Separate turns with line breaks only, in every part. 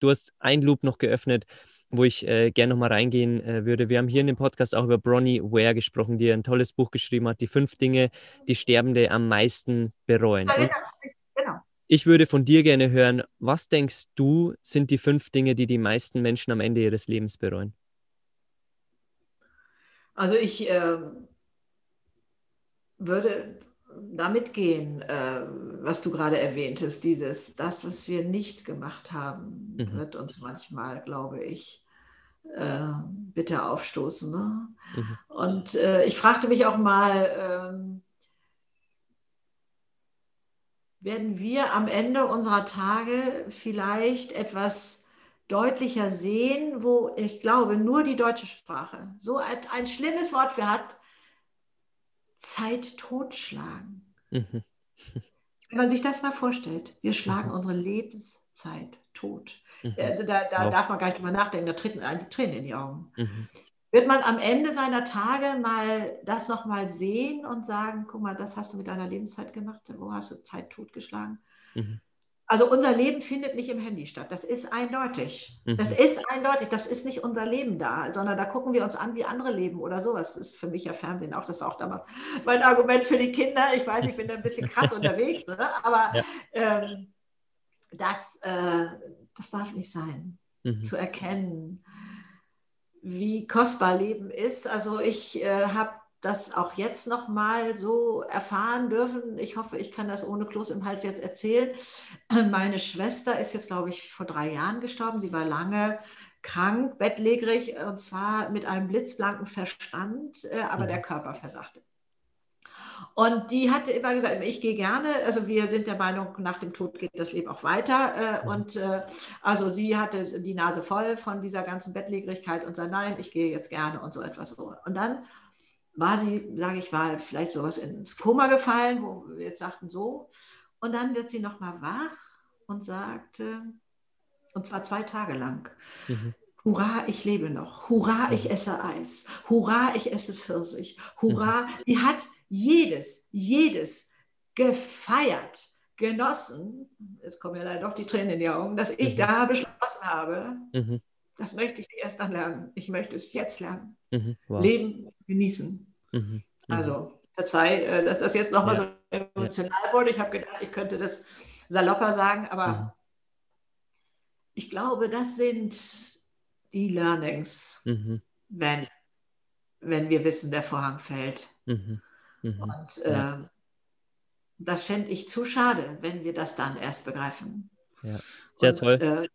Du hast ein Loop noch geöffnet, wo ich äh, gerne nochmal reingehen äh, würde. Wir haben hier in dem Podcast auch über Bronnie Ware gesprochen, die ein tolles Buch geschrieben hat, die fünf Dinge, die Sterbende am meisten bereuen. Und genau. Ich würde von dir gerne hören, was denkst du, sind die fünf Dinge, die die meisten Menschen am Ende ihres Lebens bereuen?
Also ich äh, würde damit gehen, äh, was du gerade erwähntest, dieses, das, was wir nicht gemacht haben, mhm. wird uns manchmal, glaube ich, äh, bitter aufstoßen. Ne? Mhm. Und äh, ich fragte mich auch mal, ähm, werden wir am Ende unserer Tage vielleicht etwas deutlicher sehen, wo ich glaube, nur die deutsche Sprache so ein, ein schlimmes Wort für hat, Zeit totschlagen. Mhm. Wenn man sich das mal vorstellt, wir schlagen mhm. unsere Lebenszeit tot. Mhm. Also da, da darf man gar nicht drüber nachdenken, da treten die Tränen in die Augen. Mhm. Wird man am Ende seiner Tage mal das nochmal sehen und sagen, guck mal, das hast du mit deiner Lebenszeit gemacht, wo hast du Zeit totgeschlagen? Mhm. Also unser Leben findet nicht im Handy statt. Das ist eindeutig. Mhm. Das ist eindeutig. Das ist nicht unser Leben da, sondern da gucken wir uns an, wie andere leben oder sowas. Das ist für mich ja Fernsehen auch. Das war auch damals mein Argument für die Kinder. Ich weiß, ich bin da ein bisschen krass unterwegs, ne? aber ja. ähm, das, äh, das darf nicht sein. Mhm. Zu erkennen, wie kostbar Leben ist. Also ich äh, habe das auch jetzt noch mal so erfahren dürfen. Ich hoffe, ich kann das ohne Kloß im Hals jetzt erzählen. Meine Schwester ist jetzt, glaube ich, vor drei Jahren gestorben. Sie war lange krank, bettlägerig und zwar mit einem blitzblanken Verstand, äh, aber mhm. der Körper versagte. Und die hatte immer gesagt, ich gehe gerne, also wir sind der Meinung, nach dem Tod geht das Leben auch weiter. Äh, mhm. Und äh, also sie hatte die Nase voll von dieser ganzen Bettlägerigkeit und sagte, nein, ich gehe jetzt gerne und so etwas so. Und dann war sie, sage ich mal, vielleicht sowas ins Koma gefallen, wo wir jetzt sagten so. Und dann wird sie nochmal wach und sagte, und zwar zwei Tage lang, mhm. Hurra, ich lebe noch. Hurra, ich mhm. esse Eis. Hurra, ich esse Pfirsich. Hurra, mhm. die hat jedes, jedes gefeiert, genossen. Jetzt kommen ja leider doch die Tränen in die Augen, dass ich mhm. da beschlossen habe, mhm. das möchte ich erst dann lernen. Ich möchte es jetzt lernen. Mhm. Wow. Leben genießen. Mhm. mhm. Also, verzeih, äh, dass das jetzt nochmal ja. so emotional wurde. Ich habe gedacht, ich könnte das salopper sagen, aber mhm. ich glaube, das sind die Learnings, mhm. wenn, wenn wir wissen, der Vorhang fällt. Mhm. Mhm. Und äh, ja. das fände ich zu schade, wenn wir das dann erst begreifen.
Ja, sehr Und, toll. Äh,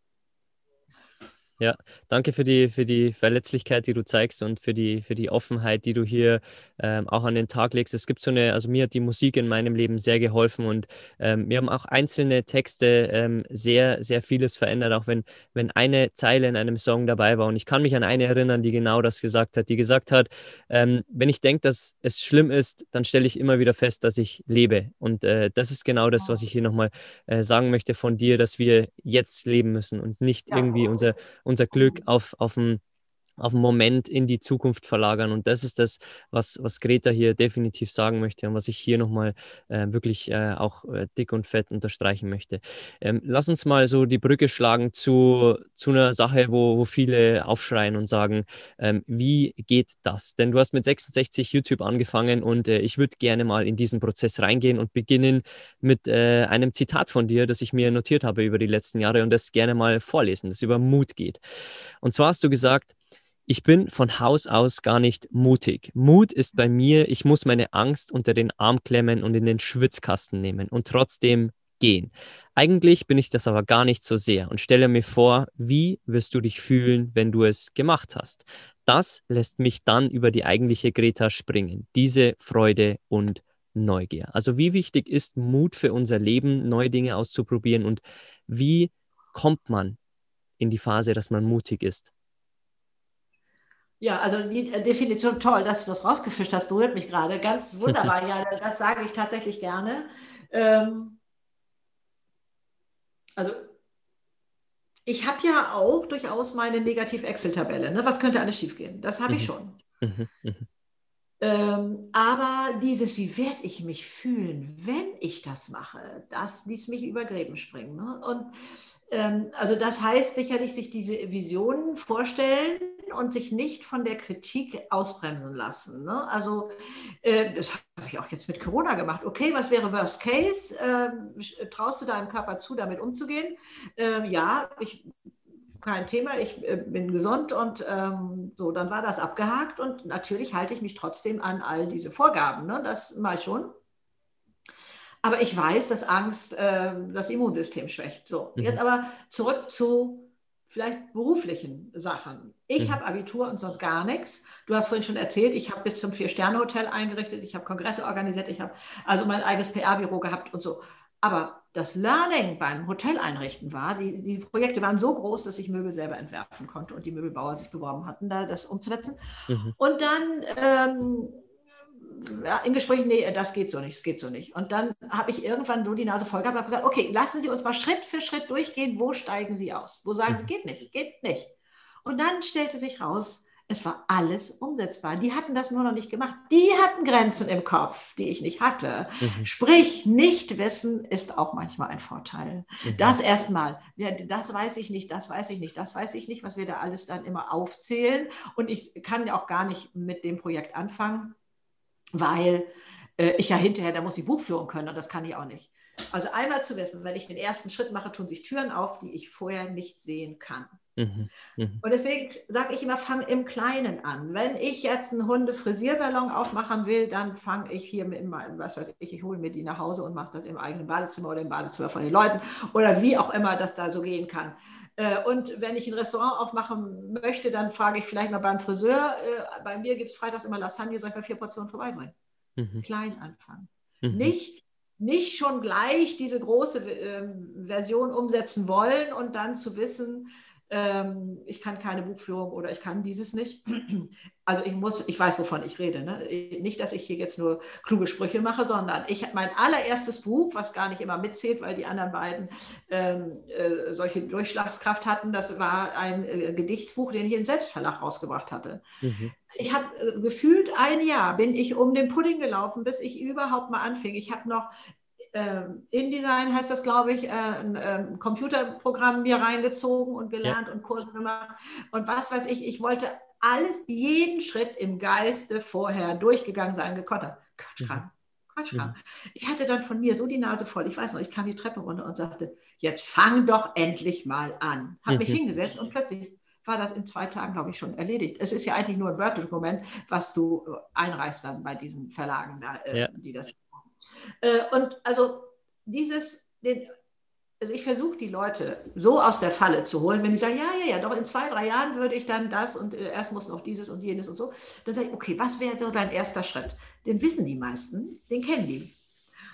ja, danke für die, für die Verletzlichkeit, die du zeigst und für die, für die Offenheit, die du hier ähm, auch an den Tag legst. Es gibt so eine, also mir hat die Musik in meinem Leben sehr geholfen und ähm, mir haben auch einzelne Texte ähm, sehr, sehr vieles verändert, auch wenn, wenn eine Zeile in einem Song dabei war. Und ich kann mich an eine erinnern, die genau das gesagt hat, die gesagt hat, ähm, wenn ich denke, dass es schlimm ist, dann stelle ich immer wieder fest, dass ich lebe. Und äh, das ist genau das, was ich hier nochmal äh, sagen möchte von dir, dass wir jetzt leben müssen und nicht irgendwie unser unser Glück auf, auf ein auf einen Moment in die Zukunft verlagern. Und das ist das, was, was Greta hier definitiv sagen möchte und was ich hier nochmal äh, wirklich äh, auch äh, dick und fett unterstreichen möchte. Ähm, lass uns mal so die Brücke schlagen zu, zu einer Sache, wo, wo viele aufschreien und sagen, ähm, wie geht das? Denn du hast mit 66 YouTube angefangen und äh, ich würde gerne mal in diesen Prozess reingehen und beginnen mit äh, einem Zitat von dir, das ich mir notiert habe über die letzten Jahre und das gerne mal vorlesen, das über Mut geht. Und zwar hast du gesagt, Ich bin von Haus aus gar nicht mutig. Mut ist bei mir, ich muss meine Angst unter den Arm klemmen und in den Schwitzkasten nehmen und trotzdem gehen. Eigentlich bin ich das aber gar nicht so sehr und stelle mir vor, wie wirst du dich fühlen, wenn du es gemacht hast. Das lässt mich dann über die eigentliche Greta springen, diese Freude und Neugier. Also wie wichtig ist Mut für unser Leben, neue Dinge auszuprobieren und wie kommt man in die Phase, dass man mutig ist?
Ja, also die äh, Definition toll, dass du das rausgefischt hast, berührt mich gerade. Ganz wunderbar. ja, das sage ich tatsächlich gerne. Ähm, also ich habe ja auch durchaus meine Negativ-Excel-Tabelle. Ne? Was könnte alles schiefgehen? Das habe ich mhm. schon. Mhm. Mhm. Ähm, aber dieses, wie werde ich mich fühlen, wenn ich das mache, das ließ mich über Gräben springen. Ne? Und ähm, also das heißt sicherlich, sich diese Visionen vorstellen und sich nicht von der Kritik ausbremsen lassen. Ne? Also äh, das habe ich auch jetzt mit Corona gemacht. Okay, was wäre Worst Case? Äh, traust du deinem Körper zu, damit umzugehen? Äh, ja, ich kein Thema, ich äh, bin gesund und ähm, so, dann war das abgehakt und natürlich halte ich mich trotzdem an all diese Vorgaben, ne? das mal schon. Aber ich weiß, dass Angst äh, das Immunsystem schwächt. So, mhm. jetzt aber zurück zu vielleicht beruflichen Sachen. Ich mhm. habe Abitur und sonst gar nichts. Du hast vorhin schon erzählt, ich habe bis zum Vier-Sterne-Hotel eingerichtet, ich habe Kongresse organisiert, ich habe also mein eigenes PR-Büro gehabt und so. Aber das Learning beim Hotel einrichten war, die, die Projekte waren so groß, dass ich Möbel selber entwerfen konnte und die Möbelbauer sich beworben hatten, da das umzusetzen. Mhm. Und dann ähm, ja, in Gesprächen, nee, das geht so nicht, das geht so nicht. Und dann habe ich irgendwann so die Nase voll gehabt und gesagt, okay, lassen Sie uns mal Schritt für Schritt durchgehen, wo steigen Sie aus? Wo sagen Sie, mhm. geht nicht, geht nicht. Und dann stellte sich raus, es war alles umsetzbar. Die hatten das nur noch nicht gemacht. Die hatten Grenzen im Kopf, die ich nicht hatte. Mhm. Sprich, nicht wissen ist auch manchmal ein Vorteil. Mhm. Das erstmal, ja, das weiß ich nicht, das weiß ich nicht, das weiß ich nicht, was wir da alles dann immer aufzählen. Und ich kann ja auch gar nicht mit dem Projekt anfangen weil äh, ich ja hinterher, da muss ich Buchführung können und das kann ich auch nicht. Also einmal zu wissen, wenn ich den ersten Schritt mache, tun sich Türen auf, die ich vorher nicht sehen kann. Mhm, mh. Und deswegen sage ich immer, fang im Kleinen an. Wenn ich jetzt einen Hundefrisiersalon aufmachen will, dann fange ich hier mit meinem, was weiß ich, ich hole mir die nach Hause und mache das im eigenen Badezimmer oder im Badezimmer von den Leuten oder wie auch immer das da so gehen kann. Äh, und wenn ich ein Restaurant aufmachen möchte, dann frage ich vielleicht mal beim Friseur. Äh, bei mir gibt es freitags immer Lasagne, soll ich mal vier Portionen vorbeibringen? Mhm. Klein anfangen. Mhm. Nicht, nicht schon gleich diese große äh, Version umsetzen wollen und dann zu wissen, ähm, ich kann keine Buchführung oder ich kann dieses nicht. Also ich muss, ich weiß, wovon ich rede. Ne? Nicht, dass ich hier jetzt nur kluge Sprüche mache, sondern ich mein allererstes Buch, was gar nicht immer mitzählt, weil die anderen beiden ähm, äh, solche Durchschlagskraft hatten, das war ein äh, Gedichtsbuch, den ich im Selbstverlag rausgebracht hatte. Mhm. Ich habe äh, gefühlt ein Jahr bin ich um den Pudding gelaufen, bis ich überhaupt mal anfing. Ich habe noch ähm, InDesign heißt das, glaube ich, äh, ein ähm, Computerprogramm mir reingezogen und gelernt ja. und Kurse gemacht. Und was weiß ich, ich wollte alles, jeden Schritt im Geiste vorher durchgegangen sein, gekottert. Quatschkram. Mhm. Quatschkram. Mhm. Ich hatte dann von mir so die Nase voll. Ich weiß noch, ich kam die Treppe runter und sagte, jetzt fang doch endlich mal an. Habe mich mhm. hingesetzt und plötzlich war das in zwei Tagen, glaube ich, schon erledigt. Es ist ja eigentlich nur ein Word-Dokument, was du äh, einreichst dann bei diesen Verlagen, äh, ja. die das äh, und also dieses, den, also ich versuche die Leute so aus der Falle zu holen, wenn die sagen, ja, ja, ja, doch in zwei, drei Jahren würde ich dann das und äh, erst muss noch dieses und jenes und so, dann sage ich, okay, was wäre so dein erster Schritt? Den wissen die meisten, den kennen die.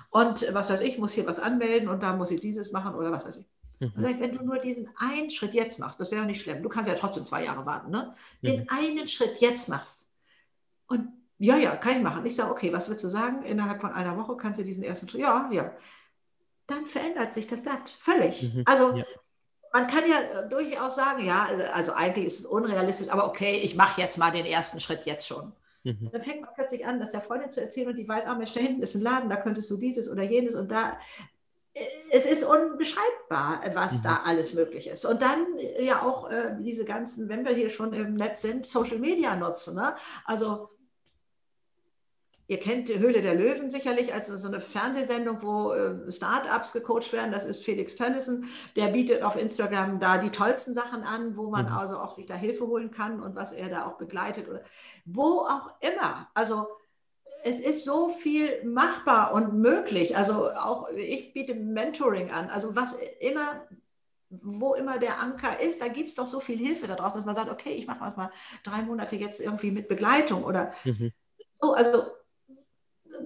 Und äh, was weiß ich, muss hier was anmelden und da muss ich dieses machen oder was weiß ich. Mhm. Dann sage ich, wenn du nur diesen einen Schritt jetzt machst, das wäre nicht schlimm, du kannst ja trotzdem zwei Jahre warten, ne? Den mhm. einen Schritt jetzt machst und ja, ja, kann ich machen. Ich sage, okay, was würdest du sagen? Innerhalb von einer Woche kannst du diesen ersten Schritt. Ja, ja. Dann verändert sich das Blatt völlig. Mhm, also ja. man kann ja äh, durchaus sagen, ja, also, also eigentlich ist es unrealistisch, aber okay, ich mache jetzt mal den ersten Schritt jetzt schon. Mhm. Dann fängt man plötzlich an, das der Freundin zu erzählen und die weiß, ah Mensch, da hinten ist ein Laden, da könntest du dieses oder jenes und da. Äh, es ist unbeschreibbar, was mhm. da alles möglich ist. Und dann ja auch äh, diese ganzen, wenn wir hier schon im Netz sind, Social Media nutzen. Ne? Also Ihr kennt die Höhle der Löwen sicherlich als so eine Fernsehsendung, wo äh, Startups gecoacht werden. Das ist Felix Tönnissen. Der bietet auf Instagram da die tollsten Sachen an, wo man mhm. also auch sich da Hilfe holen kann und was er da auch begleitet oder wo auch immer. Also es ist so viel machbar und möglich. Also auch ich biete Mentoring an. Also was immer wo immer der Anker ist, da gibt es doch so viel Hilfe da draußen, dass man sagt, okay, ich mache mal drei Monate jetzt irgendwie mit Begleitung oder mhm. so, also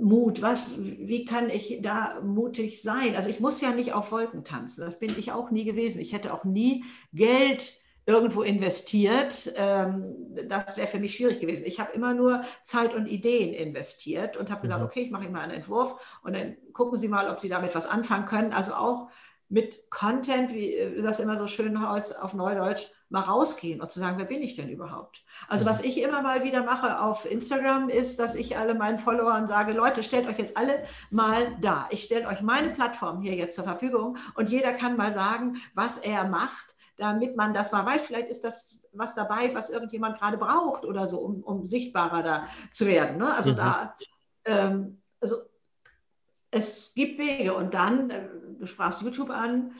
Mut, was, wie kann ich da mutig sein? Also ich muss ja nicht auf Wolken tanzen, das bin ich auch nie gewesen. Ich hätte auch nie Geld irgendwo investiert. Ähm, das wäre für mich schwierig gewesen. Ich habe immer nur Zeit und Ideen investiert und habe gesagt, mhm. okay, ich mache Ihnen mal einen Entwurf und dann gucken Sie mal, ob Sie damit was anfangen können. Also auch mit Content, wie das immer so schön heißt auf Neudeutsch, mal rausgehen und zu sagen, wer bin ich denn überhaupt? Also was mhm. ich immer mal wieder mache auf Instagram ist, dass ich alle meinen Followern sage, Leute, stellt euch jetzt alle mal da. Ich stelle euch meine Plattform hier jetzt zur Verfügung und jeder kann mal sagen, was er macht, damit man das mal weiß. Vielleicht ist das was dabei, was irgendjemand gerade braucht oder so, um, um sichtbarer da zu werden. Ne? Also mhm. da, ähm, also es gibt Wege und dann, äh, du sprachst YouTube an,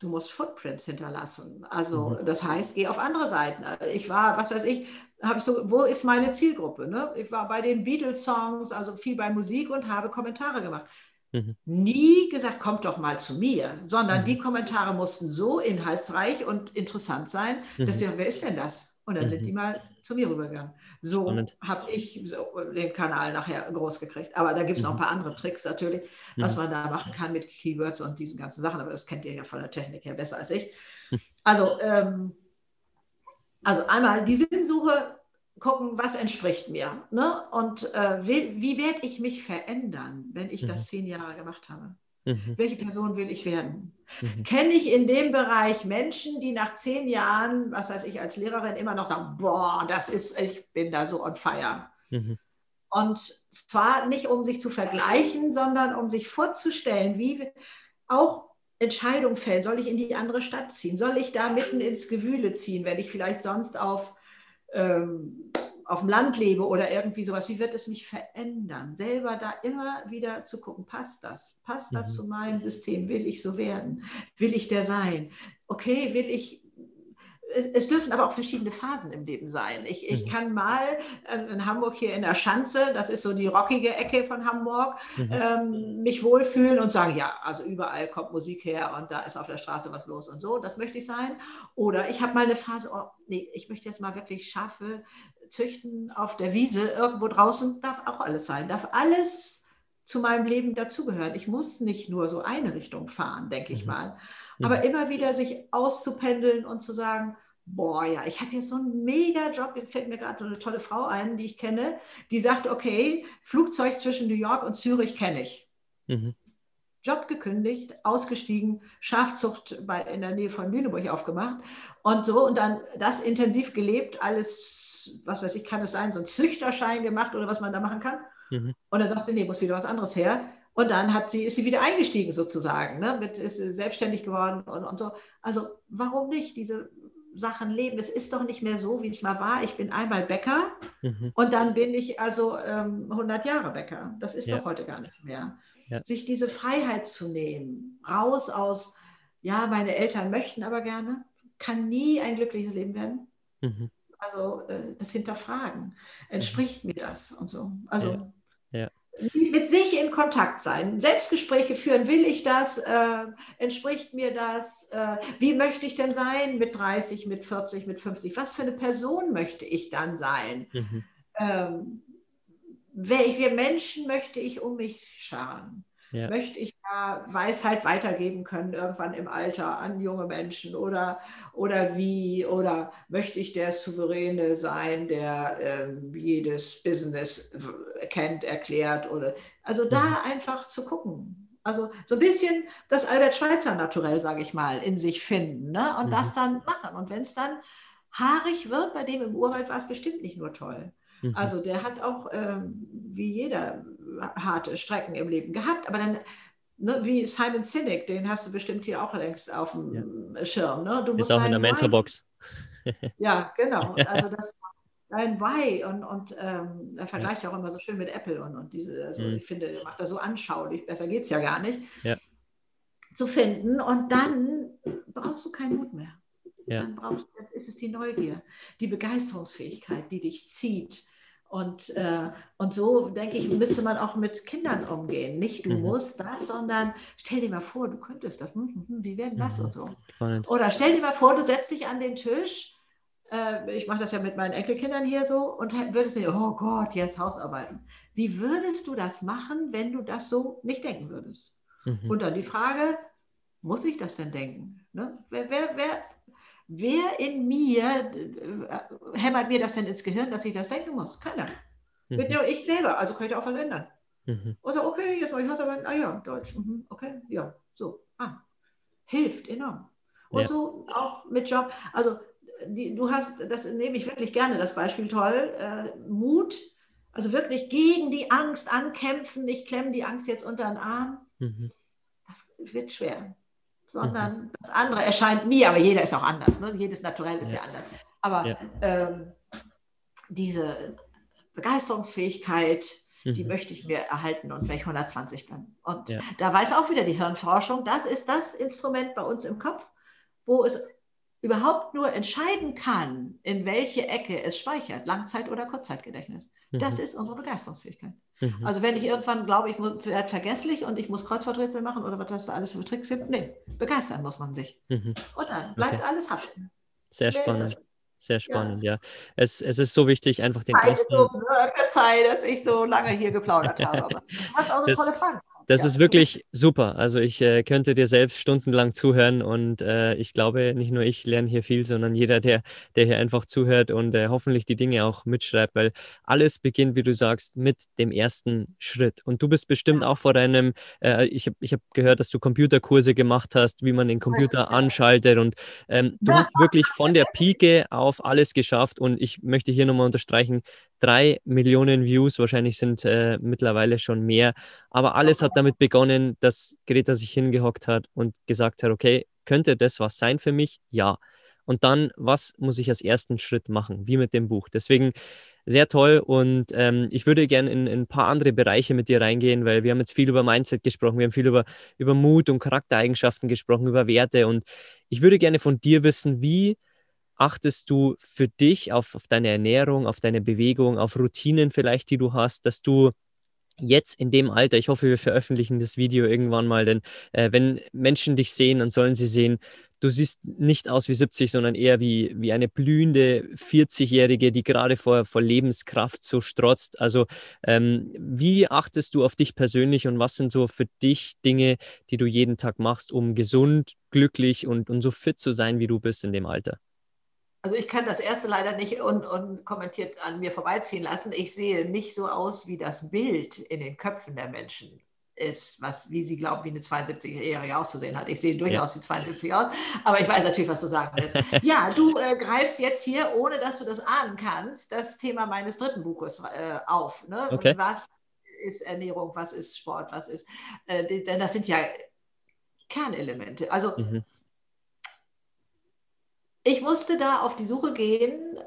du musst Footprints hinterlassen. Also mhm. das heißt, geh auf andere Seiten. Ich war, was weiß ich, habe ich so, wo ist meine Zielgruppe? Ne? Ich war bei den Beatles-Songs, also viel bei Musik und habe Kommentare gemacht. Mhm. Nie gesagt, kommt doch mal zu mir, sondern mhm. die Kommentare mussten so inhaltsreich und interessant sein, dass mhm. sie, wer ist denn das? Und dann mhm. sind die mal zu mir rübergegangen. So habe ich so den Kanal nachher groß gekriegt. Aber da gibt es noch ein mhm. paar andere Tricks natürlich, was mhm. man da machen kann mit Keywords und diesen ganzen Sachen. Aber das kennt ihr ja von der Technik her besser als ich. Also, ähm, also einmal die Sinnsuche gucken, was entspricht mir. Ne? Und äh, wie, wie werde ich mich verändern, wenn ich das zehn Jahre gemacht habe? Mhm. Welche Person will ich werden? Mhm. Kenne ich in dem Bereich Menschen, die nach zehn Jahren, was weiß ich, als Lehrerin immer noch sagen, boah, das ist, ich bin da so on fire. Mhm. Und zwar nicht, um sich zu vergleichen, sondern um sich vorzustellen, wie auch Entscheidungen fällen. Soll ich in die andere Stadt ziehen? Soll ich da mitten ins Gewühle ziehen, wenn ich vielleicht sonst auf ähm, auf dem Land lebe oder irgendwie sowas, wie wird es mich verändern? Selber da immer wieder zu gucken, passt das? Passt das mhm. zu meinem System? Will ich so werden? Will ich der sein? Okay, will ich es dürfen aber auch verschiedene Phasen im Leben sein. Ich, ich mhm. kann mal in Hamburg hier in der Schanze, das ist so die rockige Ecke von Hamburg, mhm. ähm, mich wohlfühlen und sagen, ja, also überall kommt Musik her und da ist auf der Straße was los und so, das möchte ich sein. Oder ich habe mal eine Phase, oh, nee, ich möchte jetzt mal wirklich Schafe züchten auf der Wiese, irgendwo draußen, darf auch alles sein, darf alles zu meinem Leben dazugehören. Ich muss nicht nur so eine Richtung fahren, denke ich mhm. mal. Aber mhm. immer wieder sich auszupendeln und zu sagen, boah, ja, ich habe jetzt so einen mega Job, jetzt fällt mir gerade so eine tolle Frau ein, die ich kenne, die sagt, okay, Flugzeug zwischen New York und Zürich kenne ich. Mhm. Job gekündigt, ausgestiegen, Schafzucht bei, in der Nähe von Lüneburg aufgemacht und so und dann das intensiv gelebt, alles, was weiß ich, kann es sein, so ein Züchterschein gemacht oder was man da machen kann. Mhm. Und dann sagt sie, nee, muss wieder was anderes her. Und dann hat sie, ist sie wieder eingestiegen sozusagen, ne? Mit, ist selbstständig geworden und, und so. Also warum nicht diese Sachen leben? Es ist doch nicht mehr so, wie es mal war. Ich bin einmal Bäcker mhm. und dann bin ich also ähm, 100 Jahre Bäcker. Das ist ja. doch heute gar nicht mehr. Ja. Sich diese Freiheit zu nehmen, raus aus, ja, meine Eltern möchten aber gerne, kann nie ein glückliches Leben werden. Mhm. Also äh, das Hinterfragen, entspricht mhm. mir das und so. Also ja mit sich in Kontakt sein, Selbstgespräche führen, will ich das, äh, entspricht mir das, äh, wie möchte ich denn sein mit 30, mit 40, mit 50, was für eine Person möchte ich dann sein? Mhm. Ähm, welche Menschen möchte ich um mich scharen? Ja. Möchte ich da Weisheit weitergeben können, irgendwann im Alter an junge Menschen oder, oder wie? Oder möchte ich der Souveräne sein, der äh, jedes Business kennt, erklärt? Oder, also da mhm. einfach zu gucken. Also so ein bisschen das Albert Schweitzer Naturell, sage ich mal, in sich finden ne? und mhm. das dann machen. Und wenn es dann haarig wird, bei dem im Urwald war es bestimmt nicht nur toll. Mhm. Also der hat auch, ähm, wie jeder, harte Strecken im Leben gehabt, aber dann Ne, wie Simon Sinek, den hast du bestimmt hier auch längst auf dem ja. Schirm. Ne?
Du Ist auch in der Mentorbox.
ja, genau. Also das, dein Why und, und ähm, er vergleicht ja auch immer so schön mit Apple und, und diese, also mhm. ich finde, er macht das so anschaulich, besser geht es ja gar nicht,
ja.
zu finden und dann brauchst du keinen Mut mehr.
Ja.
Dann, brauchst, dann ist es die Neugier, die Begeisterungsfähigkeit, die dich zieht. Und, äh, und so, denke ich, müsste man auch mit Kindern umgehen. Nicht du mhm. musst das, sondern stell dir mal vor, du könntest das. Hm, hm, hm, wie wäre das mhm. und so. Spannend. Oder stell dir mal vor, du setzt dich an den Tisch äh, ich mache das ja mit meinen Enkelkindern hier so, und würdest du, oh Gott, jetzt Hausarbeiten. Wie würdest du das machen, wenn du das so nicht denken würdest? Mhm. Und dann die Frage, muss ich das denn denken? Ne? Wer, wer, wer, wer in mir hämmert mir das denn ins Gehirn, dass ich das denken muss? Keiner. Mhm. Bin nur ich selber, also kann ich auch was ändern. Mhm. Und so, okay, jetzt mache ich Hausarbeiten, ah ja, Deutsch, mhm, okay, ja, so, ah. Hilft enorm. Und ja. so auch mit Job. Also die, du hast, das nehme ich wirklich gerne, das Beispiel toll, äh, Mut, also wirklich gegen die Angst ankämpfen, ich klemme die Angst jetzt unter den Arm, mhm. das wird schwer. Sondern mhm. das andere erscheint mir, aber jeder ist auch anders, ne? jedes Naturell ist ja, ja anders. Aber ja. Ähm, diese Begeisterungsfähigkeit, mhm. die möchte ich mir erhalten und wenn ich 120 bin. Und ja. da weiß auch wieder die Hirnforschung, das ist das Instrument bei uns im Kopf, wo es überhaupt nur entscheiden kann, in welche Ecke es speichert, Langzeit- oder Kurzzeitgedächtnis. Mhm. Das ist unsere Begeisterungsfähigkeit. Mhm. Also wenn ich irgendwann glaube, ich werde vergesslich und ich muss Kreuzworträtsel machen oder was das da alles für Tricks gibt, nee, begeistern muss man sich. Mhm. Und dann bleibt okay. alles haften.
Sehr spannend. Sehr spannend, ja. ja. Es, es ist so wichtig, einfach den
Zeit ganzen... So, Zeit, dass ich so lange hier geplaudert habe. Aber du hast auch so tolle Fragen.
Das ja. ist wirklich super. Also ich äh, könnte dir selbst stundenlang zuhören und äh, ich glaube, nicht nur ich lerne hier viel, sondern jeder, der, der hier einfach zuhört und äh, hoffentlich die Dinge auch mitschreibt, weil alles beginnt, wie du sagst, mit dem ersten Schritt. Und du bist bestimmt ja. auch vor deinem, äh, ich habe ich hab gehört, dass du Computerkurse gemacht hast, wie man den Computer anschaltet und ähm, du hast wirklich von der Pike auf alles geschafft und ich möchte hier nochmal unterstreichen, drei Millionen Views, wahrscheinlich sind äh, mittlerweile schon mehr. Aber alles hat damit begonnen, dass Greta sich hingehockt hat und gesagt hat, okay, könnte das was sein für mich? Ja. Und dann, was muss ich als ersten Schritt machen? Wie mit dem Buch. Deswegen sehr toll und ähm, ich würde gerne in, in, ein paar andere Bereiche mit dir reingehen, weil wir haben jetzt viel über Mindset gesprochen, wir haben viel über, über Mut und Charaktereigenschaften gesprochen, über Werte und ich würde gerne von dir wissen, wie achtest du für dich auf, auf deine Ernährung, auf deine Bewegung, auf Routinen vielleicht, die du hast, dass du jetzt in dem Alter, ich hoffe, wir veröffentlichen das Video irgendwann mal, denn äh, wenn Menschen dich sehen, dann sollen sie sehen, du siehst nicht aus wie 70, sondern eher wie, wie eine blühende 40-Jährige, die gerade vor, vor Lebenskraft so strotzt. Also ähm, wie achtest du auf dich persönlich und was sind so für dich Dinge, die du jeden Tag machst, um gesund, glücklich und, und so fit zu sein, wie du bist in dem Alter?
Also ich kann das erste leider nicht unkommentiert un an mir vorbeiziehen lassen. Ich sehe nicht so aus, wie das Bild in den Köpfen der Menschen ist, was, wie sie glauben, wie eine 72-Jährige auszusehen hat. Ich sehe durchaus ja. wie 72 aus, aber ich weiß natürlich, was du sagen willst. ja, du äh, greifst jetzt hier, ohne dass du das ahnen kannst, das Thema meines dritten Buches äh, auf. Ne?
Okay.
Was ist Ernährung, was ist Sport, was ist, äh, denn das sind ja Kernelemente. Also mhm ich musste da auf die Suche gehen,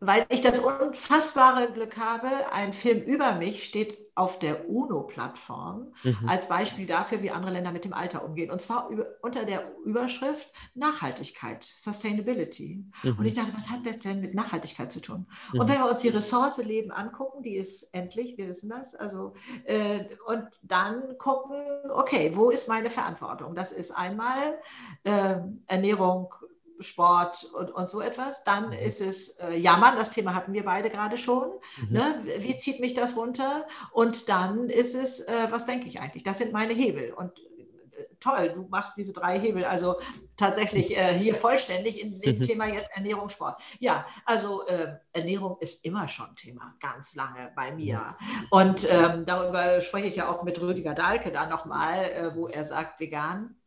weil ich das unfassbare Glück habe, ein Film über mich steht auf der UNO-Plattform mhm. als Beispiel dafür, wie andere Länder mit dem Alter umgehen. Und zwar über, unter der Überschrift Nachhaltigkeit, Sustainability. Mhm. Und ich dachte, was hat das denn mit Nachhaltigkeit zu tun? Mhm. Und wenn wir uns die Ressource Leben angucken, die ist endlich, wir wissen das, also, äh, und dann gucken, okay, wo ist meine Verantwortung? Das ist einmal äh, Ernährung, Sport und, und so etwas. Dann mhm. ist es äh, Jammern, das Thema hatten wir beide gerade schon. Mhm. Ne? Wie zieht mich das runter? Und dann ist es, äh, was denke ich eigentlich? Das sind meine Hebel. Und äh, toll, du machst diese drei Hebel, also tatsächlich äh, hier vollständig in dem mhm. Thema jetzt Ernährung, Sport. Ja, also äh, Ernährung ist immer schon Thema, ganz lange bei mir. Und ähm, darüber spreche ich ja auch mit Rüdiger Dahlke da nochmal, äh, wo er sagt, vegan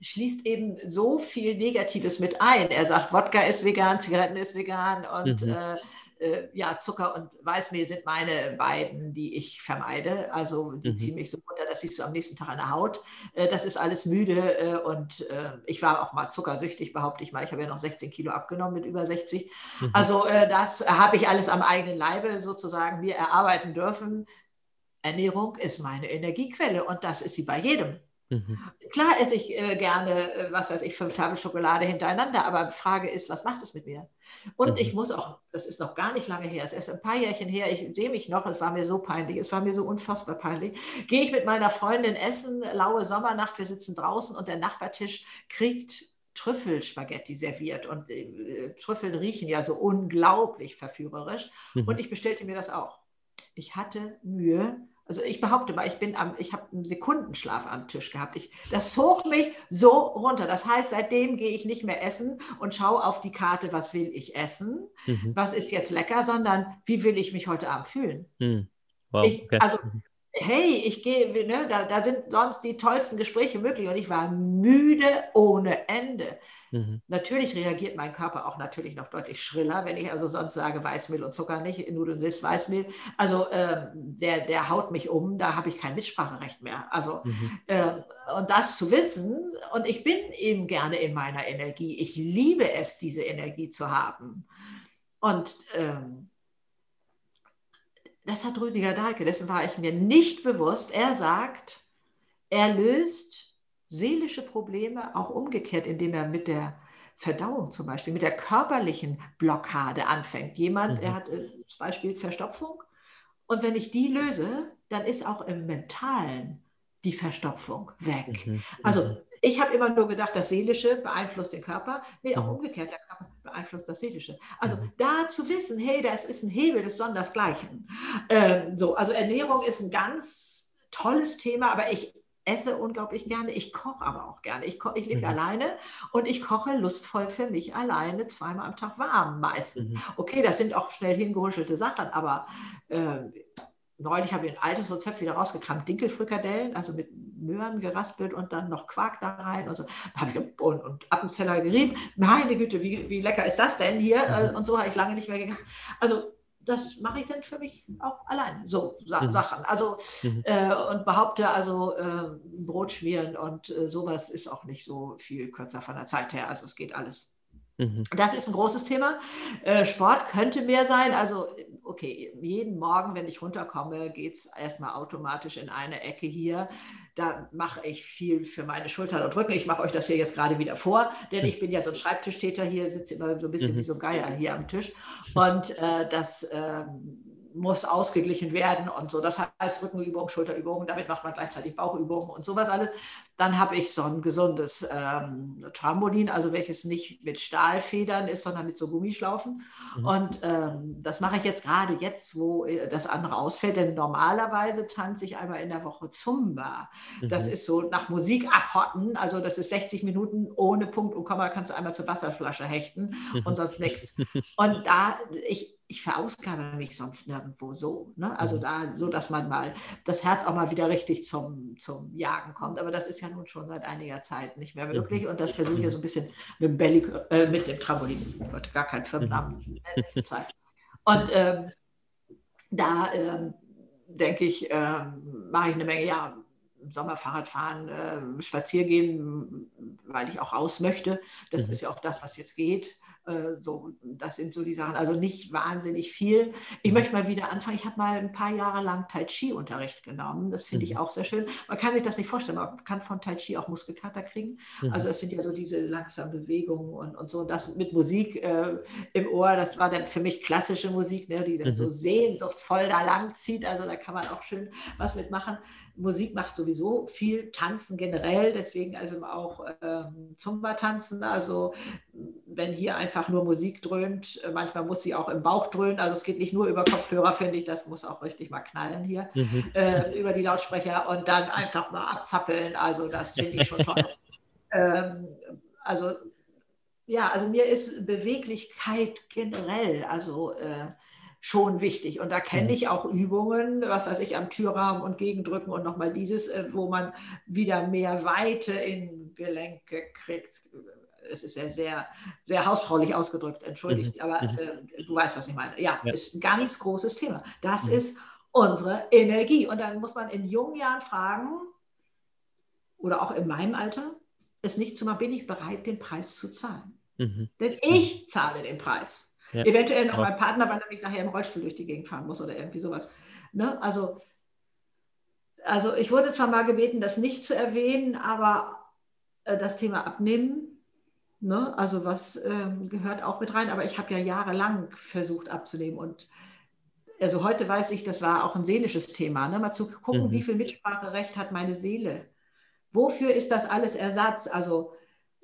schließt eben so viel Negatives mit ein. Er sagt, Wodka ist vegan, Zigaretten ist vegan und mhm. äh, äh, ja, Zucker und Weißmehl sind meine beiden, die ich vermeide. Also die mhm. ziehen mich so runter, das siehst du am nächsten Tag an der Haut. Äh, das ist alles müde äh, und äh, ich war auch mal zuckersüchtig, behaupte ich mal. Ich habe ja noch 16 Kilo abgenommen mit über 60. Mhm. Also äh, das habe ich alles am eigenen Leibe sozusagen mir erarbeiten dürfen. Ernährung ist meine Energiequelle und das ist sie bei jedem. Mhm. Klar esse ich äh, gerne, äh, was weiß ich, fünf Tafel Schokolade hintereinander, aber die Frage ist, was macht es mit mir? Und mhm. ich muss auch, das ist noch gar nicht lange her, es ist ein paar Jährchen her, ich sehe mich noch, es war mir so peinlich, es war mir so unfassbar peinlich, gehe ich mit meiner Freundin essen, laue Sommernacht, wir sitzen draußen und der Nachbartisch kriegt Trüffelspaghetti serviert und äh, Trüffeln riechen ja so unglaublich verführerisch mhm. und ich bestellte mir das auch. Ich hatte Mühe, also ich behaupte mal, ich bin am, ich habe einen Sekundenschlaf am Tisch gehabt. Ich, das zog mich so runter. Das heißt, seitdem gehe ich nicht mehr essen und schaue auf die Karte, was will ich essen, mhm. was ist jetzt lecker, sondern wie will ich mich heute Abend fühlen. Mhm. Wow, ich, okay. Also mhm. Hey, ich gehe, ne, da, da sind sonst die tollsten Gespräche möglich und ich war müde ohne Ende. Mhm. Natürlich reagiert mein Körper auch natürlich noch deutlich schriller, wenn ich also sonst sage Weißmehl und Zucker nicht, Nudeln ist Weißmehl. Also äh, der, der haut mich um, da habe ich kein Mitspracherecht mehr. Also mhm. äh, und das zu wissen, und ich bin eben gerne in meiner Energie. Ich liebe es, diese Energie zu haben. Und ähm, das hat Rüdiger Dahlke, dessen war ich mir nicht bewusst. Er sagt, er löst seelische Probleme auch umgekehrt, indem er mit der Verdauung zum Beispiel, mit der körperlichen Blockade anfängt. Jemand, mhm. er hat äh, zum Beispiel Verstopfung und wenn ich die löse, dann ist auch im Mentalen die Verstopfung weg. Mhm. Also mhm. Ich habe immer nur gedacht, das Seelische beeinflusst den Körper. Nee, auch mhm. umgekehrt, der Körper beeinflusst das Seelische. Also mhm. da zu wissen, hey, das ist ein Hebel des Sondersgleichen. Ähm, so, also Ernährung ist ein ganz tolles Thema, aber ich esse unglaublich gerne. Ich koche aber auch gerne. Ich, ich lebe mhm. alleine und ich koche lustvoll für mich alleine zweimal am Tag warm meistens. Mhm. Okay, das sind auch schnell hingehuschelte Sachen, aber äh, neulich habe ich ein altes Rezept wieder rausgekramt. Dinkelfrikadellen, also mit Möhren geraspelt und dann noch Quark da rein und so. Und, und Appenzeller gerieben. Meine Güte, wie, wie lecker ist das denn hier? Mhm. Und so habe ich lange nicht mehr gegessen. Also das mache ich dann für mich auch allein, so Sa mhm. Sachen. Also mhm. äh, und behaupte also äh, Brot schmieren und äh, sowas ist auch nicht so viel kürzer von der Zeit her. Also es geht alles. Mhm. Das ist ein großes Thema. Äh, Sport könnte mehr sein. Also, okay, jeden Morgen, wenn ich runterkomme, geht es erstmal automatisch in eine Ecke hier. Da mache ich viel für meine Schultern und Rücken. Ich mache euch das hier jetzt gerade wieder vor, denn ich bin ja so ein Schreibtischtäter hier, sitze immer so ein bisschen mhm. wie so ein Geier hier am Tisch. Und äh, das. Ähm, muss ausgeglichen werden und so. Das heißt Rückenübungen, Schulterübungen, damit macht man gleichzeitig Bauchübungen und sowas alles. Dann habe ich so ein gesundes ähm, Trampolin, also welches nicht mit Stahlfedern ist, sondern mit so Gummischlaufen. Mhm. Und ähm, das mache ich jetzt gerade jetzt, wo äh, das andere ausfällt, denn normalerweise tanze ich einmal in der Woche Zumba. Mhm. Das ist so nach Musik abhotten, also das ist 60 Minuten ohne Punkt und Komma, kannst du einmal zur Wasserflasche hechten und sonst nichts. Und da, ich, ich verausgabe mich sonst nirgendwo so. Ne? Also mhm. da, so dass man mal das Herz auch mal wieder richtig zum, zum Jagen kommt. Aber das ist ja nun schon seit einiger Zeit nicht mehr möglich. Mhm. Und das versuche ich ja so ein bisschen mit dem, Belly, äh, mit dem Trampolin. Ich wollte gar keinen Firmennamen. Zeit. Und ähm, da ähm, denke ich, ähm, mache ich eine Menge, ja, Sommer Fahrrad fahren, äh, spazieren gehen, weil ich auch raus möchte. Das mhm. ist ja auch das, was jetzt geht. Äh, so, das sind so die Sachen. Also nicht wahnsinnig viel. Ich mhm. möchte mal wieder anfangen. Ich habe mal ein paar Jahre lang Tai Chi-Unterricht genommen. Das finde ich mhm. auch sehr schön. Man kann sich das nicht vorstellen. Man kann von Tai Chi auch Muskelkater kriegen. Mhm. Also es sind ja so diese langsamen Bewegungen und, und so. Und das mit Musik äh, im Ohr, das war dann für mich klassische Musik, ne, die dann mhm. so sehnsuchtsvoll da lang zieht. Also da kann man auch schön was mitmachen. Musik macht sowieso viel Tanzen generell, deswegen also auch ähm, Zumba-Tanzen. Also wenn hier einfach nur Musik dröhnt, manchmal muss sie auch im Bauch dröhnen. Also es geht nicht nur über Kopfhörer, finde ich, das muss auch richtig mal knallen hier mhm. äh, über die Lautsprecher und dann einfach mal abzappeln. Also das finde ich schon toll. ähm, also ja, also mir ist Beweglichkeit generell, also äh, schon wichtig. Und da kenne ich auch Übungen, was weiß ich, am Türrahmen und Gegendrücken und nochmal dieses, äh, wo man wieder mehr Weite in Gelenke kriegt. es ist sehr, sehr, sehr hausfraulich ausgedrückt, entschuldigt, mhm. aber mhm. äh, du weißt, was ich meine. Ja, ja, ist ein ganz großes Thema. Das mhm. ist unsere Energie. Und dann muss man in jungen Jahren fragen, oder auch in meinem Alter, es nicht zu machen, bin ich bereit, den Preis zu zahlen. Mhm. Denn ich zahle den Preis. Ja. Eventuell noch mein Partner, weil er mich nachher im Rollstuhl durch die Gegend fahren muss oder irgendwie sowas. Ne? Also, also ich wurde zwar mal gebeten, das nicht zu erwähnen, aber äh, das Thema Abnehmen, ne? also was ähm, gehört auch mit rein, aber ich habe ja jahrelang versucht abzunehmen und also heute weiß ich, das war auch ein seelisches Thema, ne? mal zu gucken, mhm. wie viel Mitspracherecht hat meine Seele. Wofür ist das alles Ersatz? Also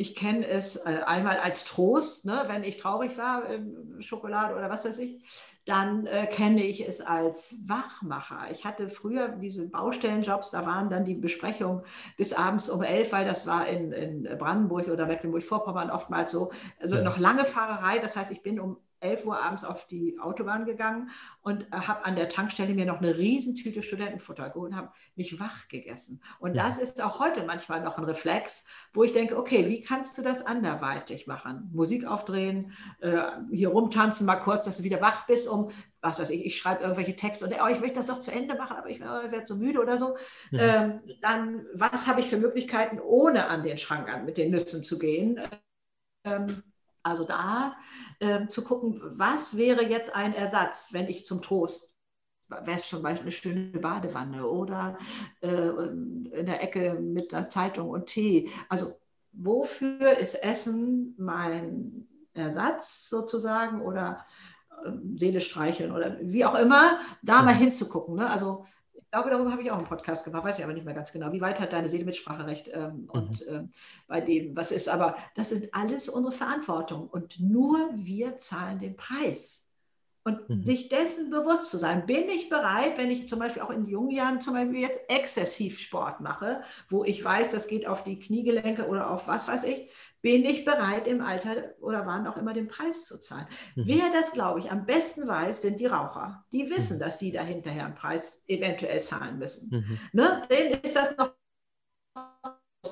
ich kenne es äh, einmal als Trost, ne, wenn ich traurig war, äh, Schokolade oder was weiß ich, dann äh, kenne ich es als Wachmacher. Ich hatte früher diese Baustellenjobs, da waren dann die Besprechungen bis abends um elf, weil das war in, in Brandenburg oder Mecklenburg-Vorpommern oftmals so, also ja. noch lange Fahrerei. Das heißt, ich bin um 11 Uhr abends auf die Autobahn gegangen und äh, habe an der Tankstelle mir noch eine Riesentüte Studentenfutter geholt und habe mich wach gegessen. Und ja. das ist auch heute manchmal noch ein Reflex, wo ich denke, okay, wie kannst du das anderweitig machen? Musik aufdrehen, äh, hier rumtanzen mal kurz, dass du wieder wach bist, um, was weiß ich, ich schreibe irgendwelche Texte und oh, ich möchte das doch zu Ende machen, aber ich werde so müde oder so. Ja. Ähm, dann, was habe ich für Möglichkeiten, ohne an den Schrank an mit den Nüssen zu gehen? Ähm, also da äh, zu gucken, was wäre jetzt ein Ersatz, wenn ich zum Trost wäre es zum Beispiel eine schöne Badewanne oder äh, in der Ecke mit einer Zeitung und Tee. Also wofür ist Essen mein Ersatz sozusagen oder äh, Seele streicheln oder wie auch immer, da mal mhm. hinzugucken. Ne? Also ich glaube, darüber habe ich auch einen Podcast gemacht, weiß ich aber nicht mehr ganz genau. Wie weit hat deine Seele Mitspracherecht ähm, mhm. und äh, bei dem, was ist? Aber das sind alles unsere Verantwortung und nur wir zahlen den Preis. Und mhm. sich dessen bewusst zu sein, bin ich bereit, wenn ich zum Beispiel auch in jungen Jahren zum Beispiel jetzt exzessiv Sport mache, wo ich weiß, das geht auf die Kniegelenke oder auf was weiß ich, bin ich bereit im Alter oder wann auch immer den Preis zu zahlen. Mhm. Wer das, glaube ich, am besten weiß, sind die Raucher. Die wissen, mhm. dass sie da hinterher einen Preis eventuell zahlen müssen. Mhm. Ne? Denen ist das noch.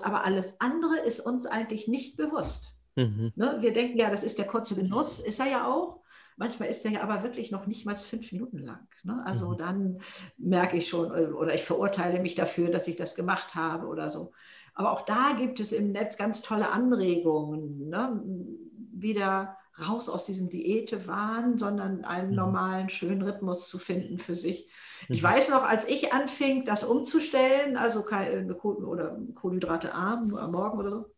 Aber alles andere ist uns eigentlich nicht bewusst. Mhm. Ne? Wir denken ja, das ist der kurze Genuss, ist er ja auch. Manchmal ist der ja aber wirklich noch nicht mal fünf Minuten lang. Ne? Also mhm. dann merke ich schon äh, oder ich verurteile mich dafür, dass ich das gemacht habe oder so. Aber auch da gibt es im Netz ganz tolle Anregungen, ne? wieder raus aus diesem Diätewahn, sondern einen mhm. normalen, schönen Rhythmus zu finden für sich. Ich mhm. weiß noch, als ich anfing, das umzustellen, also keine oder Kohlenhydrate arm, nur am Morgen oder so,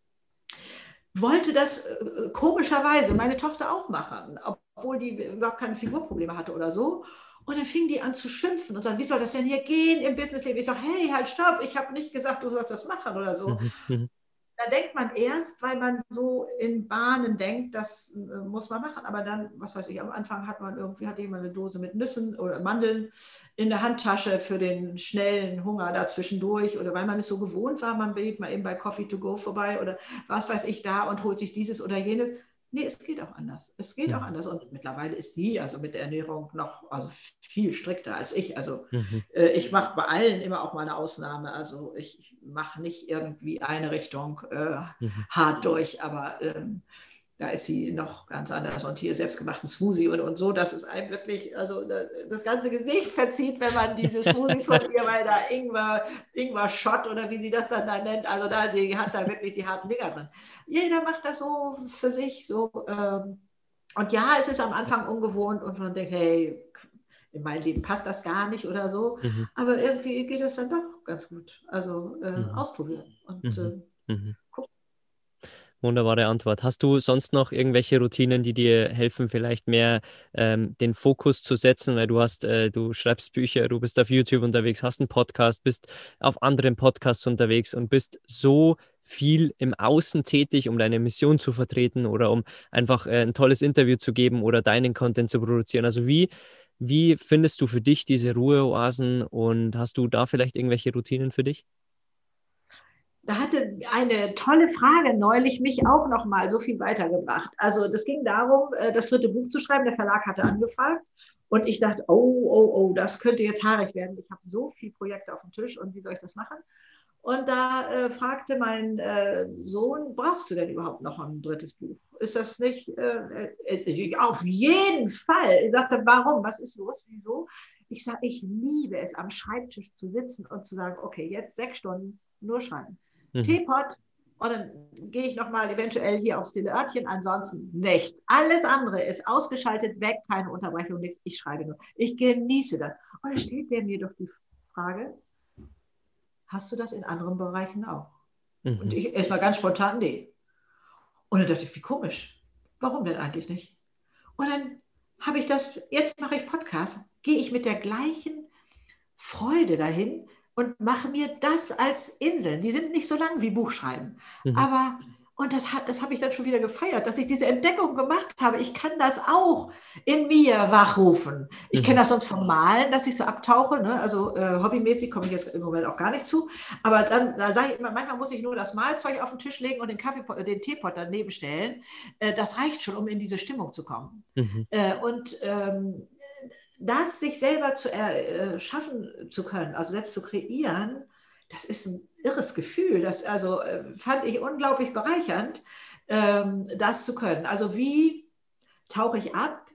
wollte das äh, komischerweise meine Tochter auch machen, obwohl die überhaupt keine Figurprobleme hatte oder so. Und dann fing die an zu schimpfen und sagen, wie soll das denn hier gehen im Businessleben? Ich sage, hey, halt, stopp, ich habe nicht gesagt, du sollst das machen oder so. Mhm, mhm. Da denkt man erst, weil man so in Bahnen denkt, das äh, muss man machen. Aber dann, was weiß ich, am Anfang hat man irgendwie, hatte jemand eine Dose mit Nüssen oder Mandeln in der Handtasche für den schnellen Hunger da zwischendurch. Oder weil man es so gewohnt war, man geht mal eben bei Coffee to go vorbei oder was weiß ich da und holt sich dieses oder jenes. Nee, es geht auch anders. Es geht ja. auch anders. Und mittlerweile ist die also mit der Ernährung noch also viel strikter als ich. Also mhm. äh, ich mache bei allen immer auch mal eine Ausnahme. Also ich mache nicht irgendwie eine Richtung äh, mhm. hart durch, aber ähm, da ist sie noch ganz anders und hier selbstgemachten Smoothie und, und so, dass es einem wirklich, also das ganze Gesicht verzieht, wenn man diese Smoothies von ihr, weil da Ingwer, Ingwer Shot oder wie sie das dann da nennt, also da, die hat da wirklich die harten Dinger drin. Jeder macht das so für sich so. Ähm, und ja, es ist am Anfang ungewohnt und man denkt, hey, in mein Leben passt das gar nicht oder so. Mhm. Aber irgendwie geht das dann doch ganz gut. Also äh, mhm. ausprobieren und mhm. äh, mhm.
Wunderbare Antwort. Hast du sonst noch irgendwelche Routinen, die dir helfen, vielleicht mehr ähm, den Fokus zu setzen? Weil du hast, äh, du schreibst Bücher, du bist auf YouTube unterwegs, hast einen Podcast, bist auf anderen Podcasts unterwegs und bist so viel im Außen tätig, um deine Mission zu vertreten oder um einfach äh, ein tolles Interview zu geben oder deinen Content zu produzieren. Also wie, wie findest du für dich diese Ruheoasen und hast du da vielleicht irgendwelche Routinen für dich?
Da hatte eine tolle Frage neulich mich auch noch mal so viel weitergebracht. Also das ging darum, äh, das dritte Buch zu schreiben. Der Verlag hatte angefragt und ich dachte, oh, oh, oh, das könnte jetzt haarig werden. Ich habe so viele Projekte auf dem Tisch und wie soll ich das machen? Und da äh, fragte mein äh, Sohn, brauchst du denn überhaupt noch ein drittes Buch? Ist das nicht, äh, äh auf jeden Fall. Ich sagte, warum? Was ist los? Wieso? Ich sage, ich liebe es, am Schreibtisch zu sitzen und zu sagen, okay, jetzt sechs Stunden nur schreiben. Mhm. Teepot, und dann gehe ich nochmal eventuell hier aufs stille Örtchen, ansonsten nichts. Alles andere ist ausgeschaltet, weg, keine Unterbrechung, nichts. Ich schreibe nur. Ich genieße das. Und dann steht mir doch die Frage, hast du das in anderen Bereichen auch? Mhm. Und ich erstmal ganz spontan, nee. Und dann dachte ich, wie komisch. Warum denn eigentlich nicht? Und dann habe ich das, jetzt mache ich Podcast, gehe ich mit der gleichen Freude dahin und mache mir das als Inseln. Die sind nicht so lang wie Buchschreiben, mhm. aber und das, das habe ich dann schon wieder gefeiert, dass ich diese Entdeckung gemacht habe. Ich kann das auch in mir wachrufen. Ich mhm. kenne das sonst vom Malen, dass ich so abtauche. Ne? Also äh, hobbymäßig komme ich jetzt im Moment auch gar nicht zu. Aber dann da sage ich immer, manchmal muss ich nur das Malzeug auf den Tisch legen und den, Kaffee, den Teepot daneben stellen. Äh, das reicht schon, um in diese Stimmung zu kommen. Mhm. Äh, und ähm, das sich selber zu äh, zu können, also selbst zu kreieren, das ist ein irres Gefühl. Das also äh, fand ich unglaublich bereichernd, ähm, das zu können. Also wie tauche ich ab?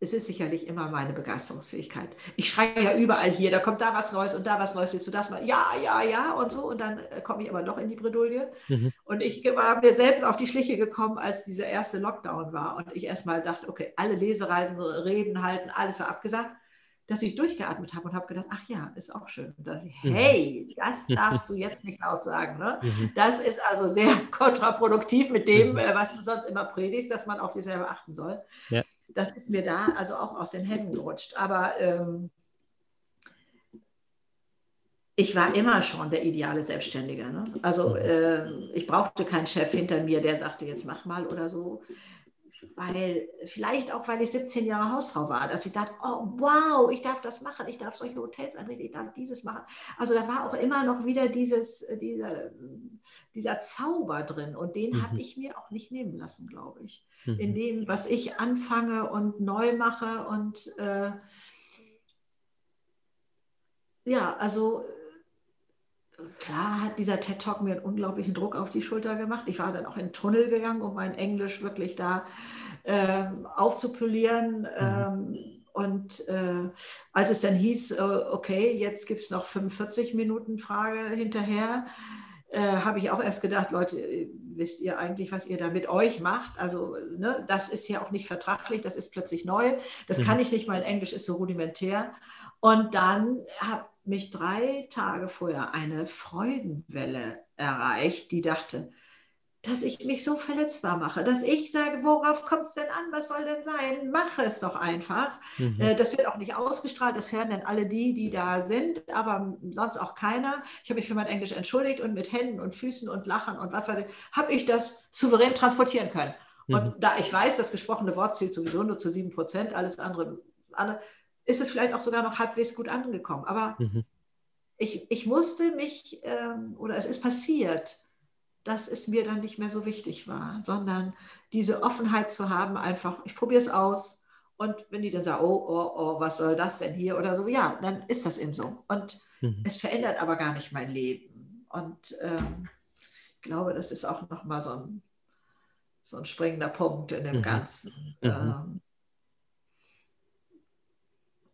Es ist sicherlich immer meine Begeisterungsfähigkeit. Ich schreie ja überall hier, da kommt da was Neues und da was Neues, willst du das mal? Ja, ja, ja und so. Und dann äh, komme ich aber doch in die Bredouille. Mhm. Und ich war mir selbst auf die Schliche gekommen, als dieser erste Lockdown war. Und ich erstmal dachte, okay, alle Lesereisen, Reden halten, alles war abgesagt dass ich durchgeatmet habe und habe gedacht, ach ja, ist auch schön. Und dann, mhm. hey, das darfst du jetzt nicht laut sagen. Ne? Mhm. Das ist also sehr kontraproduktiv mit dem, mhm. äh, was du sonst immer predigst, dass man auf sich selber achten soll. Ja. Das ist mir da also auch aus den Händen gerutscht. Aber ähm, ich war immer schon der ideale Selbstständige. Ne? Also äh, ich brauchte keinen Chef hinter mir, der sagte, jetzt mach mal oder so weil vielleicht auch, weil ich 17 Jahre Hausfrau war, dass ich dachte, oh wow, ich darf das machen, ich darf solche Hotels einrichten, ich darf dieses machen. Also da war auch immer noch wieder dieses, dieser, dieser Zauber drin und den mhm. habe ich mir auch nicht nehmen lassen, glaube ich. Mhm. In dem, was ich anfange und neu mache und äh, ja, also klar hat dieser TED Talk mir einen unglaublichen Druck auf die Schulter gemacht. Ich war dann auch in den Tunnel gegangen, um mein Englisch wirklich da ähm, aufzupolieren. Mhm. Ähm, und äh, als es dann hieß, äh, okay, jetzt gibt es noch 45 Minuten Frage hinterher, äh, habe ich auch erst gedacht, Leute, wisst ihr eigentlich, was ihr da mit euch macht? Also ne, das ist ja auch nicht vertraglich, das ist plötzlich neu. Das mhm. kann ich nicht, mein Englisch ist so rudimentär. Und dann habe mich drei Tage vorher eine Freudenwelle erreicht, die dachte, dass ich mich so verletzbar mache, dass ich sage, worauf kommt es denn an, was soll denn sein? Mache es doch einfach. Mhm. Äh, das wird auch nicht ausgestrahlt, das hören dann alle die, die da sind, aber sonst auch keiner. Ich habe mich für mein Englisch entschuldigt und mit Händen und Füßen und Lachen und was weiß ich, habe ich das souverän transportieren können. Mhm. Und da ich weiß, das gesprochene Wort zählt sowieso nur zu sieben Prozent, alles andere, andere ist es vielleicht auch sogar noch halbwegs gut angekommen. Aber mhm. ich, ich musste mich, ähm, oder es ist passiert, dass es mir dann nicht mehr so wichtig war, sondern diese Offenheit zu haben, einfach, ich probiere es aus. Und wenn die dann sagen, oh, oh, oh, was soll das denn hier oder so, ja, dann ist das eben so. Und mhm. es verändert aber gar nicht mein Leben. Und ähm, ich glaube, das ist auch nochmal so ein, so ein springender Punkt in dem mhm. Ganzen. Mhm. Ähm,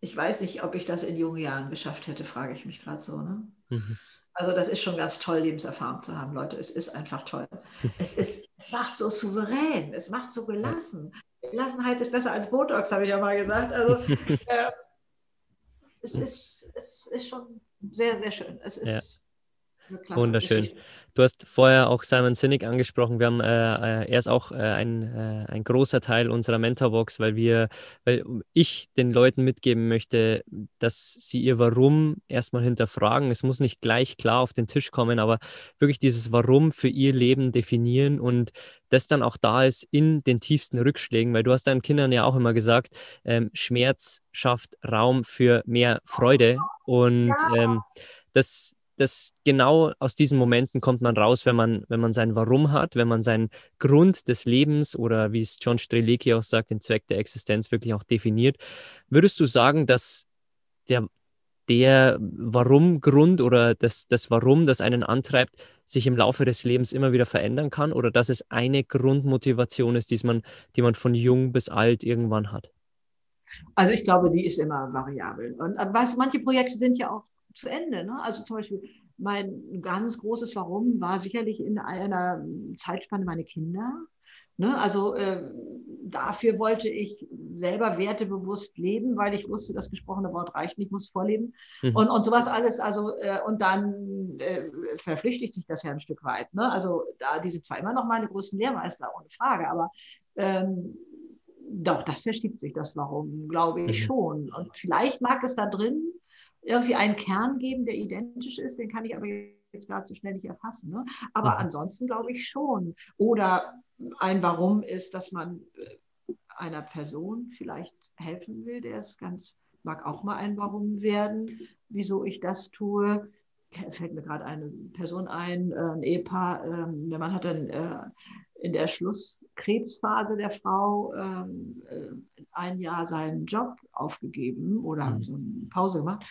ich weiß nicht, ob ich das in jungen Jahren geschafft hätte, frage ich mich gerade so. Ne? Mhm. Also das ist schon ganz toll, Lebenserfahrung zu haben, Leute. Es ist einfach toll. Es, ist, es macht so souverän, es macht so gelassen. Gelassenheit ist besser als Botox, habe ich ja mal gesagt. Also äh, es, ist, es ist schon sehr, sehr schön. Es ist
ja. Wunderschön. Geschichte. Du hast vorher auch Simon Sinek angesprochen. Wir haben, äh, äh, er ist auch äh, ein, äh, ein großer Teil unserer Mentorbox, weil wir, weil ich den Leuten mitgeben möchte, dass sie ihr Warum erstmal hinterfragen. Es muss nicht gleich klar auf den Tisch kommen, aber wirklich dieses Warum für ihr Leben definieren und das dann auch da ist in den tiefsten Rückschlägen, weil du hast deinen Kindern ja auch immer gesagt, ähm, Schmerz schafft Raum für mehr Freude und ähm, das das genau aus diesen Momenten kommt man raus, wenn man, wenn man sein Warum hat, wenn man seinen Grund des Lebens oder wie es John Strelicki auch sagt, den Zweck der Existenz wirklich auch definiert. Würdest du sagen, dass der, der Warum-Grund oder das, das Warum, das einen antreibt, sich im Laufe des Lebens immer wieder verändern kann oder dass es eine Grundmotivation ist, die man, die man von jung bis alt irgendwann hat?
Also ich glaube, die ist immer variabel. Und äh, weißt, manche Projekte sind ja auch zu Ende. Ne? Also zum Beispiel mein ganz großes Warum war sicherlich in einer Zeitspanne meine Kinder. Ne? Also äh, dafür wollte ich selber wertebewusst leben, weil ich wusste, das gesprochene Wort reicht nicht, ich muss vorleben. Mhm. Und, und sowas alles. Also, äh, und dann äh, verflüchtigt sich das ja ein Stück weit. Ne? Also da, die sind zwar immer noch meine größten Lehrmeister, ohne Frage, aber ähm, doch, das verschiebt sich, das Warum, glaube ich mhm. schon. Und vielleicht mag es da drin irgendwie einen Kern geben, der identisch ist, den kann ich aber jetzt gerade so schnell nicht erfassen. Ne? Aber mhm. ansonsten glaube ich schon. Oder ein Warum ist, dass man äh, einer Person vielleicht helfen will, der es ganz, mag auch mal ein Warum werden, wieso ich das tue. Fällt mir gerade eine Person ein, äh, ein Ehepaar, ähm, der Mann hat dann äh, in der Schlusskrebsphase der Frau ähm, ein Jahr seinen Job aufgegeben oder mhm. so eine Pause gemacht.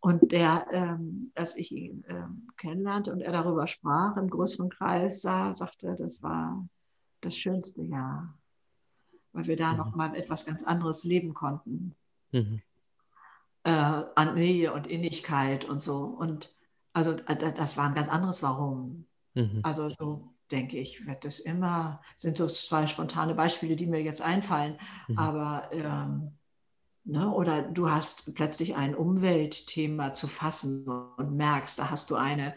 Und der, ähm, als ich ihn ähm, kennenlernte und er darüber sprach im größeren Kreis, sah, sagte, das war das schönste Jahr, weil wir da mhm. noch mal etwas ganz anderes leben konnten. Mhm. Äh, an Nähe und Innigkeit und so. Und also äh, das war ein ganz anderes Warum. Mhm. Also so denke ich, wird das immer, sind so zwei spontane Beispiele, die mir jetzt einfallen, mhm. aber ähm, ne, oder du hast plötzlich ein Umweltthema zu fassen und merkst, da hast du eine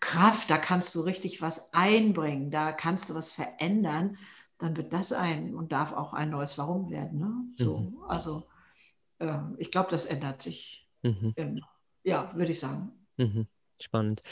Kraft, da kannst du richtig was einbringen, da kannst du was verändern, dann wird das ein und darf auch ein neues Warum werden. Ne? So, mhm. Also äh, ich glaube, das ändert sich. Mhm. In, ja, würde ich sagen.
Mhm. Spannend.